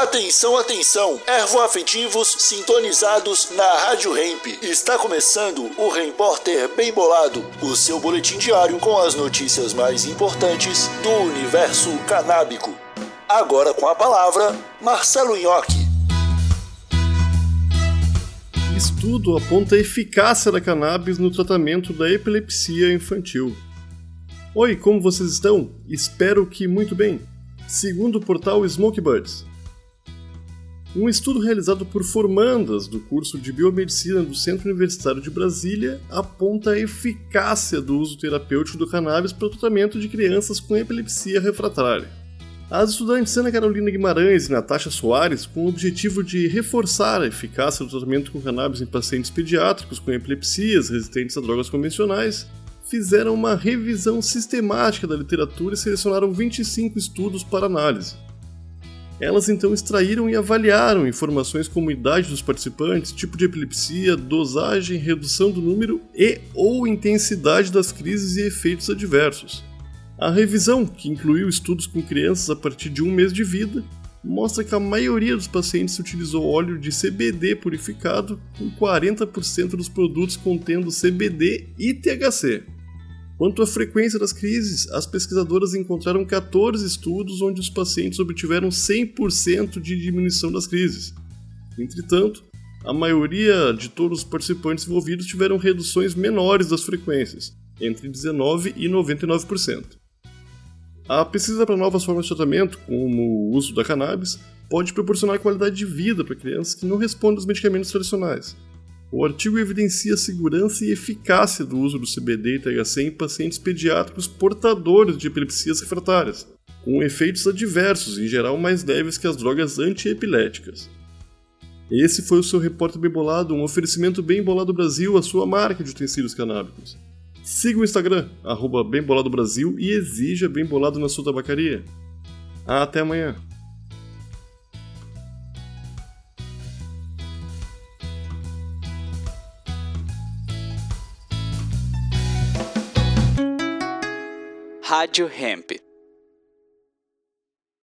Atenção, atenção, ervoafetivos sintonizados na Rádio Hemp. Está começando o Repórter Bem Bolado, o seu boletim diário com as notícias mais importantes do universo canábico. Agora com a palavra, Marcelo Nhoque. Estudo aponta a eficácia da cannabis no tratamento da epilepsia infantil. Oi, como vocês estão? Espero que muito bem. Segundo o portal Smokebirds, um estudo realizado por formandas do curso de Biomedicina do Centro Universitário de Brasília aponta a eficácia do uso terapêutico do cannabis para o tratamento de crianças com epilepsia refratária. As estudantes Ana Carolina Guimarães e Natasha Soares, com o objetivo de reforçar a eficácia do tratamento com cannabis em pacientes pediátricos com epilepsias resistentes a drogas convencionais, fizeram uma revisão sistemática da literatura e selecionaram 25 estudos para análise. Elas então extraíram e avaliaram informações como idade dos participantes, tipo de epilepsia, dosagem, redução do número e ou intensidade das crises e efeitos adversos. A revisão, que incluiu estudos com crianças a partir de um mês de vida, mostra que a maioria dos pacientes utilizou óleo de CBD purificado, com 40% dos produtos contendo CBD e THC. Quanto à frequência das crises, as pesquisadoras encontraram 14 estudos onde os pacientes obtiveram 100% de diminuição das crises. Entretanto, a maioria de todos os participantes envolvidos tiveram reduções menores das frequências, entre 19% e 99%. A pesquisa para novas formas de tratamento, como o uso da cannabis, pode proporcionar qualidade de vida para crianças que não respondem aos medicamentos tradicionais, o artigo evidencia a segurança e eficácia do uso do CBD e THC em pacientes pediátricos portadores de epilepsias refratárias, com efeitos adversos, em geral mais leves que as drogas antiepiléticas. Esse foi o seu repórter Bem Bolado, um oferecimento Bem Bolado Brasil, a sua marca de utensílios canábicos. Siga o Instagram, arroba e exija Bem Bolado na sua tabacaria. Até amanhã! Rádio Hemp.